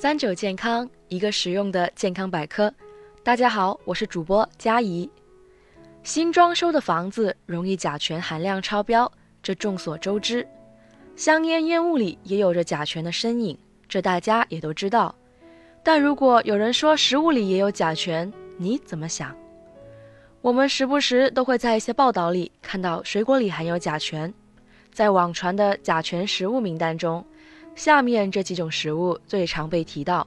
三九健康，一个实用的健康百科。大家好，我是主播佳怡。新装修的房子容易甲醛含量超标，这众所周知。香烟烟雾里也有着甲醛的身影，这大家也都知道。但如果有人说食物里也有甲醛，你怎么想？我们时不时都会在一些报道里看到水果里含有甲醛，在网传的甲醛食物名单中。下面这几种食物最常被提到：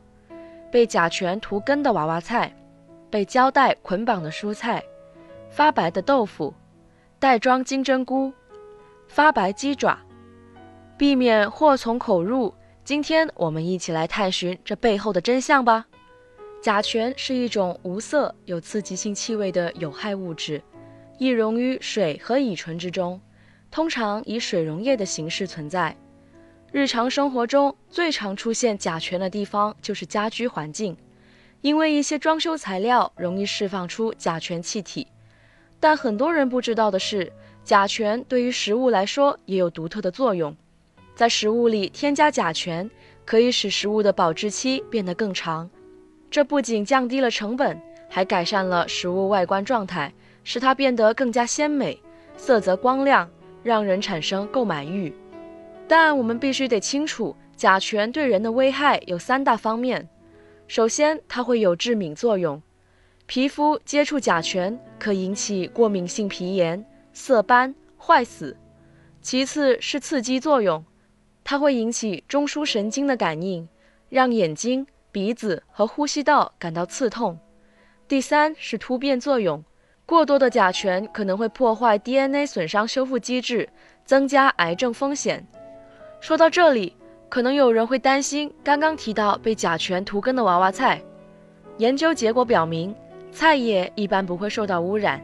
被甲醛涂根的娃娃菜，被胶带捆绑的蔬菜，发白的豆腐，袋装金针菇，发白鸡爪。避免祸从口入，今天我们一起来探寻这背后的真相吧。甲醛是一种无色、有刺激性气味的有害物质，易溶于水和乙醇之中，通常以水溶液的形式存在。日常生活中最常出现甲醛的地方就是家居环境，因为一些装修材料容易释放出甲醛气体。但很多人不知道的是，甲醛对于食物来说也有独特的作用。在食物里添加甲醛，可以使食物的保质期变得更长。这不仅降低了成本，还改善了食物外观状态，使它变得更加鲜美，色泽光亮，让人产生购买欲。但我们必须得清楚，甲醛对人的危害有三大方面。首先，它会有致敏作用，皮肤接触甲醛可引起过敏性皮炎、色斑、坏死。其次是刺激作用，它会引起中枢神经的感应，让眼睛、鼻子和呼吸道感到刺痛。第三是突变作用，过多的甲醛可能会破坏 DNA 损伤修复机制，增加癌症风险。说到这里，可能有人会担心刚刚提到被甲醛涂根的娃娃菜。研究结果表明，菜叶一般不会受到污染，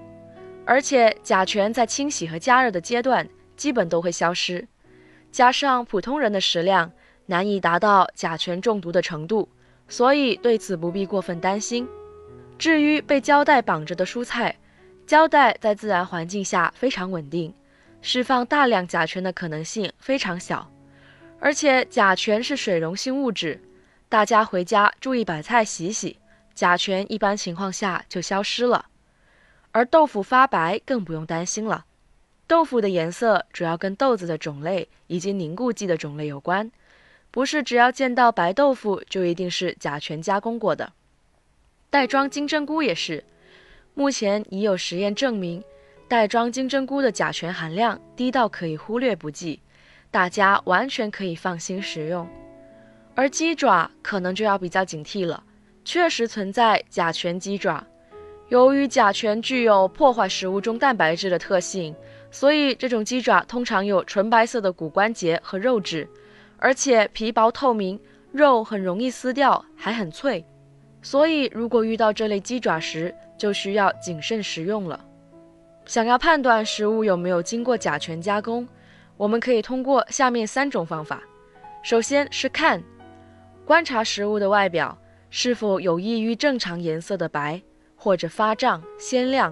而且甲醛在清洗和加热的阶段基本都会消失。加上普通人的食量难以达到甲醛中毒的程度，所以对此不必过分担心。至于被胶带绑着的蔬菜，胶带在自然环境下非常稳定，释放大量甲醛的可能性非常小。而且甲醛是水溶性物质，大家回家注意把菜洗洗，甲醛一般情况下就消失了。而豆腐发白更不用担心了，豆腐的颜色主要跟豆子的种类以及凝固剂的种类有关，不是只要见到白豆腐就一定是甲醛加工过的。袋装金针菇也是，目前已有实验证明，袋装金针菇的甲醛含量低到可以忽略不计。大家完全可以放心食用，而鸡爪可能就要比较警惕了。确实存在甲醛鸡爪，由于甲醛具有破坏食物中蛋白质的特性，所以这种鸡爪通常有纯白色的骨关节和肉质，而且皮薄透明，肉很容易撕掉，还很脆。所以如果遇到这类鸡爪时，就需要谨慎食用了。想要判断食物有没有经过甲醛加工。我们可以通过下面三种方法：首先是看，观察食物的外表是否有异于正常颜色的白或者发胀鲜亮；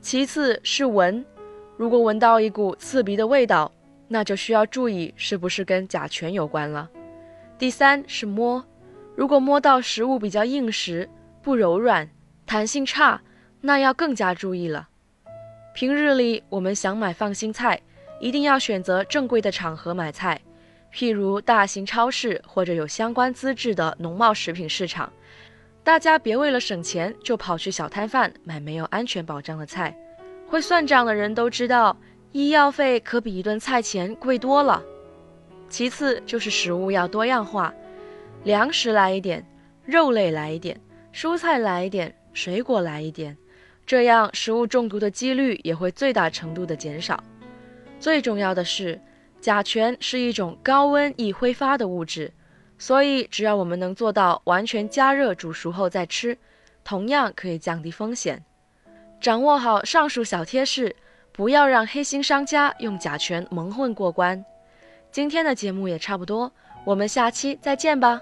其次是闻，如果闻到一股刺鼻的味道，那就需要注意是不是跟甲醛有关了；第三是摸，如果摸到食物比较硬实、不柔软、弹性差，那要更加注意了。平日里我们想买放心菜。一定要选择正规的场合买菜，譬如大型超市或者有相关资质的农贸食品市场。大家别为了省钱就跑去小摊贩买没有安全保障的菜。会算账的人都知道，医药费可比一顿菜钱贵多了。其次就是食物要多样化，粮食来一点，肉类来一点，蔬菜来一点，水果来一点，这样食物中毒的几率也会最大程度的减少。最重要的是，甲醛是一种高温易挥发的物质，所以只要我们能做到完全加热煮熟后再吃，同样可以降低风险。掌握好上述小贴士，不要让黑心商家用甲醛蒙混过关。今天的节目也差不多，我们下期再见吧。